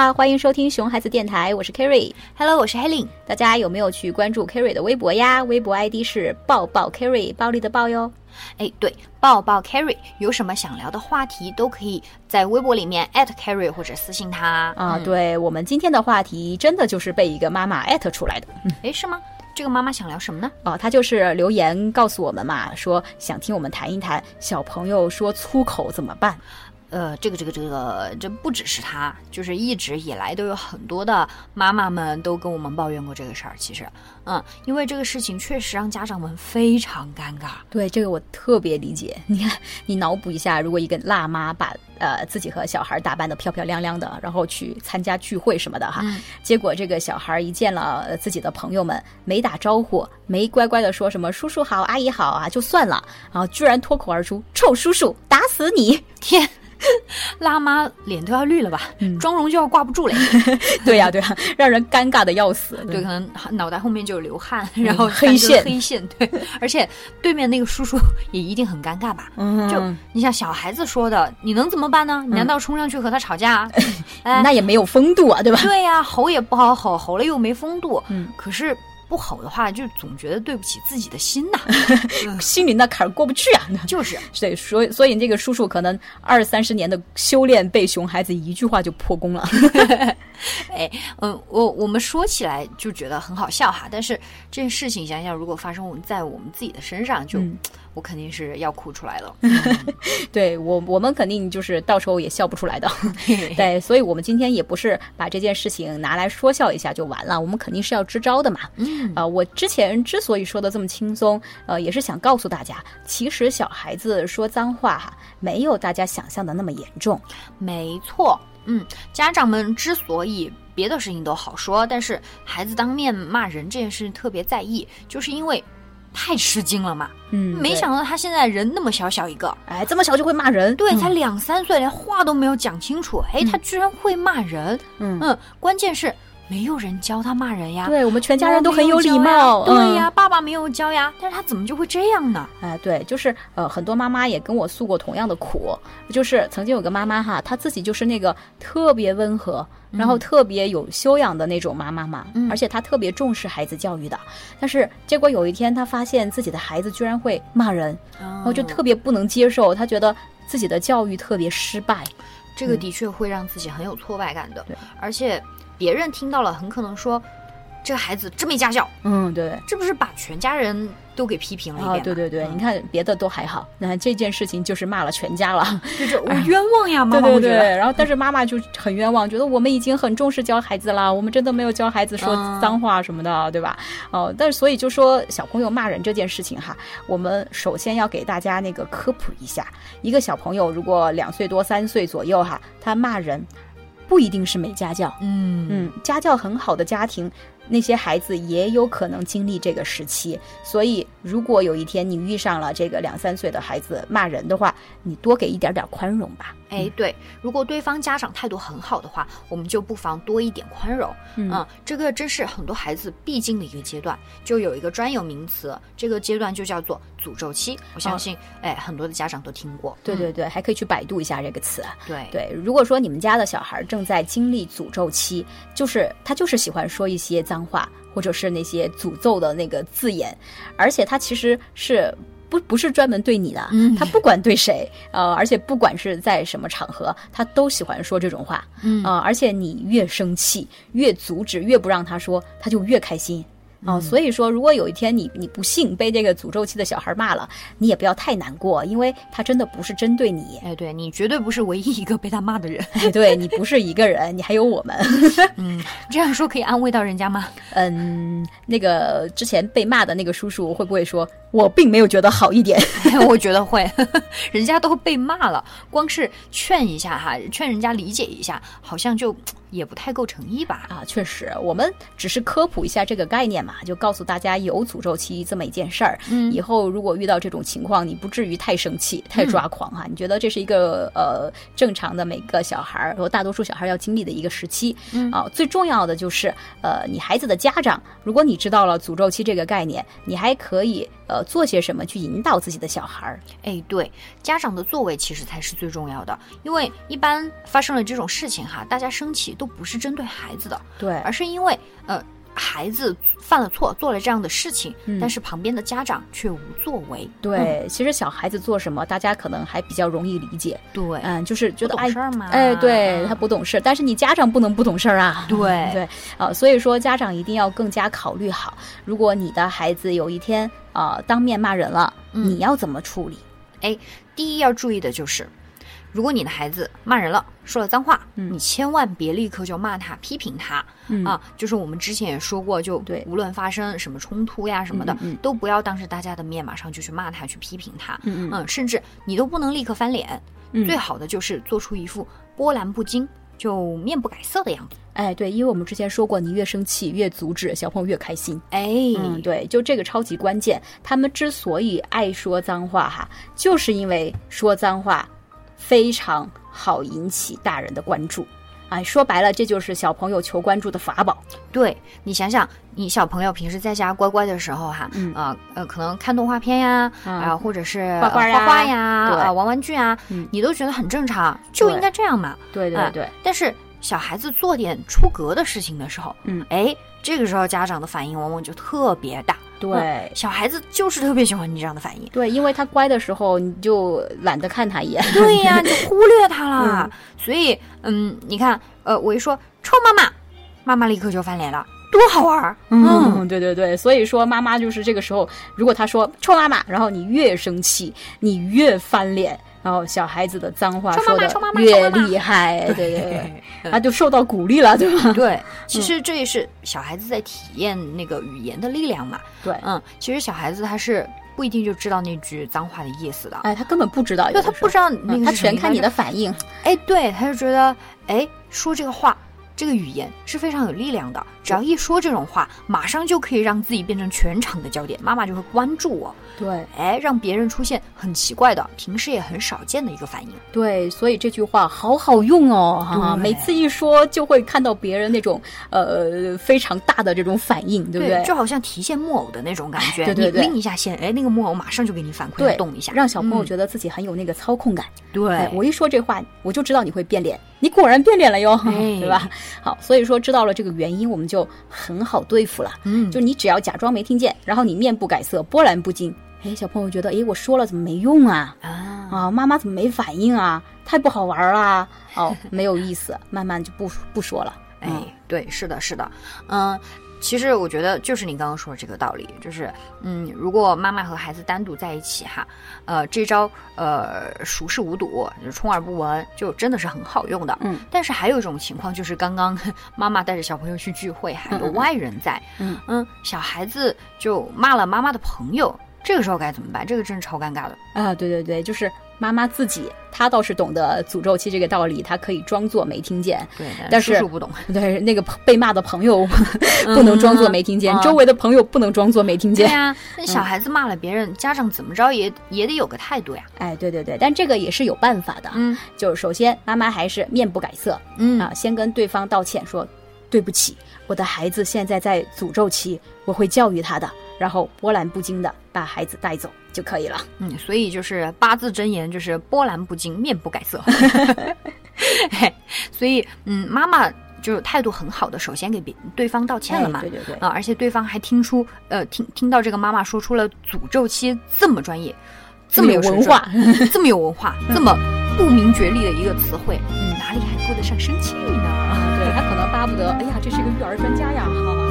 好，欢迎收听熊孩子电台，我是 Kerry。Hello，我是 Helen。大家有没有去关注 Kerry 的微博呀？微博 ID 是抱抱 Kerry，暴力的暴哟。哎，对，抱抱 Carry，有什么想聊的话题都可以在微博里面 at Carry 或者私信他啊，嗯，对我们今天的话题真的就是被一个妈妈出来的。哎，是吗？这个妈妈想聊什么呢？哦，她就是留言告诉我们嘛，说想听我们谈一谈小朋友说粗口怎么办。呃，这个这个这个，这不只是他，就是一直以来都有很多的妈妈们都跟我们抱怨过这个事儿。其实，嗯，因为这个事情确实让家长们非常尴尬。对这个我特别理解。你看，你脑补一下，如果一个辣妈把呃自己和小孩打扮的漂漂亮亮的，然后去参加聚会什么的哈，嗯结果这个小孩一见了呃自己的朋友们，没打招呼，没乖乖的说什么叔叔好、阿姨好啊，就算了，然后居然脱口而出“臭叔叔，打死你天，辣妈脸都要绿了吧？嗯妆容就要挂不住了。”！对呀、对呀、让人尴尬的要死。对，可能脑袋后面就有流汗，然后嗯黑线黑线。对，而且对面那个叔叔也一定很尴尬吧？嗯就你像小孩子说的，你能怎么办呢？你难道冲上去和他吵架啊？哎，那也没有风度啊，对吧？对呀、吼也不好吼，吼了又没风度。嗯，可是不吼的话，就总觉得对不起自己的心呐。心里那坎儿过不去啊。就是，对，所以所以这个叔叔可能二三十年的修炼被熊孩子一句话就破功了。哎，嗯，我我们说起来就觉得很好笑哈，但是这件事情想想，如果发生在我们自己的身上，就、嗯我肯定是要哭出来了。对我，我们肯定就是到时候也笑不出来的。对，所以我们今天也不是把这件事情拿来说笑一下就完了，我们肯定是要支招的嘛。嗯呃，我之前之所以说的这么轻松，呃，也是想告诉大家，其实小孩子说脏话哈，没有大家想象的那么严重。没错，嗯，家长们之所以别的事情都好说，但是孩子当面骂人这件事情特别在意，就是因为太吃惊了嘛。嗯没想到他现在人那么小小一个，哎，这么小就会骂人，对，嗯。才两三岁，连话都没有讲清楚，哎，他居然会骂人。嗯。嗯，关键是没有人教他骂人呀。对我们全家人都很有礼貌，对嗯。呀，爸爸没有教呀，但是他怎么就会这样呢？哎，对，就是呃，很多妈妈也跟我诉过同样的苦，就是曾经有个妈妈哈，她自己就是那个特别温和，然后特别有修养的那种妈妈嘛，嗯。而且她特别重视孩子教育的，但是结果有一天她发现自己的孩子居然会骂人，然然后就特别不能接受，她觉得自己的教育特别失败，这个的确会让自己很有挫败感的对，而且别人听到了很可能说，这个孩子真没家教，嗯，对。这不是把全家人都给批评了一啊，遍吗？对对对，嗯你看别的都还好，那这件事情就是骂了全家了。就是 我冤枉呀，妈对对对。然后但是妈妈就很冤枉，觉得我们已经很重视教孩子了，我们真的没有教孩子说嗯脏话什么的，对吧？哦，但是所以就说小朋友骂人这件事情哈，我们首先要给大家那个科普一下，一个小朋友如果两岁多三岁左右哈，他骂人不一定是没家教，嗯嗯，家教很好的家庭，那些孩子也有可能经历这个时期。所以，如果有一天你遇上了这个两三岁的孩子骂人的话，你多给一点点宽容吧。哎，对，如果对方家长态度很好的话，我们就不妨多一点宽容。嗯嗯，这个真是很多孩子必经的一个阶段，就有一个专有名词，这个阶段就叫做诅咒期。我相信，哎，很多的家长都听过。嗯对对对，还可以去百度一下这个词。对对，如果说你们家的小孩正在经历诅咒期，就是他就是喜欢说一些脏话，或者是那些诅咒的那个字眼，而且他其实是。不不是专门对你的，嗯他不管对谁，呃，而且不管是在什么场合，他都喜欢说这种话，嗯呃，而且你越生气，越阻止，越不让他说，他就越开心。哦、所以说，如果有一天你你不幸被这个诅咒期的小孩骂了，你也不要太难过，因为他真的不是针对你，哎，对你绝对不是唯一一个被他骂的人。哎，对你不是一个人，你还有我们。嗯，这样说可以安慰到人家吗？嗯，那个之前被骂的那个叔叔会不会说，我并没有觉得好一点？我觉得会，人家都被骂了，光是劝一下哈，劝人家理解一下，好像就也不太够诚意吧？啊，确实，我们只是科普一下这个概念嘛，就告诉大家有诅咒期这么一件事儿。嗯以后如果遇到这种情况，你不至于太生气、太抓狂哈、你觉得这是一个呃正常的每个小孩儿和大多数小孩儿要经历的一个时期。嗯啊，最重要的就是呃，你孩子的家长，如果你知道了诅咒期这个概念，你还可以呃做些什么去引导自己的小孩儿。哎，对，家长的作为其实才是最重要的，因为一般发生了这种事情哈，大家生气都不是针对孩子的，对而是因为呃孩子犯了错，做了这样的事情，嗯但是旁边的家长却无作为。对，其实小孩子做什么，大家可能还比较容易理解。对，嗯，就是觉得不哎懂事儿嘛哎，对他不懂事儿，但是你家长不能不懂事儿啊。对对啊、所以说家长一定要更加考虑好，如果你的孩子有一天啊、当面骂人了，嗯你要怎么处理？哎，第一要注意的就是，如果你的孩子骂人了，说了脏话，嗯你千万别立刻就骂他、批评他、嗯啊。就是我们之前也说过，就对无论发生什么冲突呀什么的，都不要当着大家的面马上就去骂他、去批评他。嗯嗯甚至你都不能立刻翻脸，嗯最好的就是做出一副波澜不惊。就面不改色的样子，哎，对，因为我们之前说过，你越生气越阻止，小朋友越开心。哎，嗯，对，就这个超级关键。他们之所以爱说脏话哈，就是因为说脏话非常好引起大人的关注。哎，说白了，这就是小朋友求关注的法宝。对你想想，你小朋友平时在家乖乖的时候哈，嗯呃呃，可能看动画片呀，嗯啊、或者是画画呀啊、玩玩具啊，嗯你都觉得很正常，就应该这样嘛。哎对对对，但是小孩子做点出格的事情的时候，嗯，哎，这个时候家长的反应往往就特别大。对嗯小孩子就是特别喜欢你这样的反应。对，因为他乖的时候，你就懒得看他一眼。对呀、你就忽略他了。所以，嗯，你看，呃，我一说臭妈妈，妈妈立刻就翻脸了，多好玩儿。嗯，对对对，所以说妈妈就是这个时候，如果他说臭妈妈，然后你越生气，你越翻脸，然后小孩子的脏话说的越厉害，对对对，嗯。他就受到鼓励了，对吧？对，其实这也是小孩子在体验那个语言的力量嘛。对，嗯，其实小孩子他是不一定就知道那句脏话的意思的，哎，他根本不知道，对有的时候。他不知道他全看你的反应。哎，对，他就觉得，哎，说这个话，这个语言是非常有力量的。只要一说这种话，马上就可以让自己变成全场的焦点，妈妈就会关注我。对哎，让别人出现很奇怪的、平时也很少见的一个反应。对，所以这句话好好用哦，哈、对每次一说就会看到别人那种呃非常大的这种反应，对不对？就好像提线木偶的那种感觉。对对对你拎一下线，哎，那个木偶马上就给你反馈，动一下，让小朋友嗯觉得自己很有那个操控感。对哎，我一说这话，我就知道你会变脸，你果然变脸了哟，哎对吧？好，所以说知道了这个原因，我们就很好对付了。嗯，就你只要假装没听见，然后你面不改色，波澜不惊。哎，小朋友觉得，哎，我说了怎么没用啊？啊，啊，妈妈怎么没反应啊？太不好玩啦！哦，没有意思，慢慢就不不说了。哎嗯，对，是的，是的，嗯。其实我觉得就是你刚刚说的这个道理，就是，嗯，如果妈妈和孩子单独在一起哈，呃，这招呃熟视无睹，就充耳不闻，就真的是很好用的。嗯，但是还有一种情况，就是刚刚 妈妈带着小朋友去聚会，还有嗯嗯外人在，嗯小孩子就骂了妈妈的朋友，这个时候该怎么办？这个真是超尴尬的。啊，对对对，就是妈妈自己，她倒是懂得诅咒期这个道理，她可以装作没听见。对，但是叔叔不懂。对，那个被骂的朋友 不能装作没听见，嗯周围的朋友不能装作没听见。对呀、那小孩子骂了别人，家长怎么着也也得有个态度呀。哎，对对对，但这个也是有办法的。嗯就是首先，妈妈还是面不改色嗯啊，先跟对方道歉说对不起，我的孩子现在在诅咒期，我会教育他的，然后波澜不惊的把孩子带走就可以了。嗯，所以就是八字真言，就是波澜不惊，面不改色。嘿 所以，嗯，妈妈就是态度很好的，首先给别对方道歉了嘛。哎对对对，啊，而且对方还听出，呃，听听到这个妈妈说出了诅咒期这么专业，这么有文化，这么有文化，这么不明觉厉的一个词汇，嗯，哪里还顾得上生气呢？对他可能巴不得，哎呀，这是一个育儿专家呀，哈。